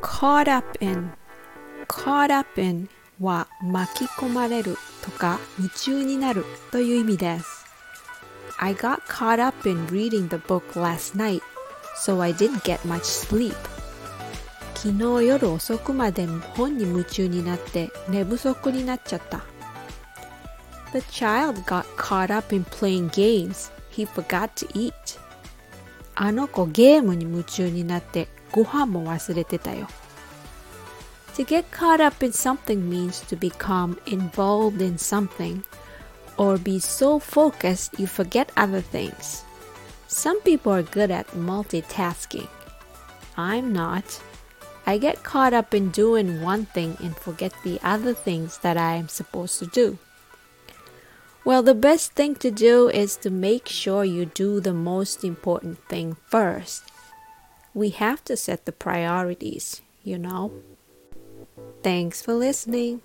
caught up in caught up in は巻き込まれるとか夢中になるという意味です。I got caught up in reading the book last night, so I didn't get much sleep. 昨日夜遅くまで本に夢中になって寝不足になっちゃった。The child got caught up in playing games. He forgot to eat. あの子ゲームに夢中になってご飯も忘れてたよ。To get caught up in something means to become involved in something or be so focused you forget other things. Some people are good at multitasking. I'm not. I get caught up in doing one thing and forget the other things that I am supposed to do. Well, the best thing to do is to make sure you do the most important thing first. We have to set the priorities, you know. Thanks for listening.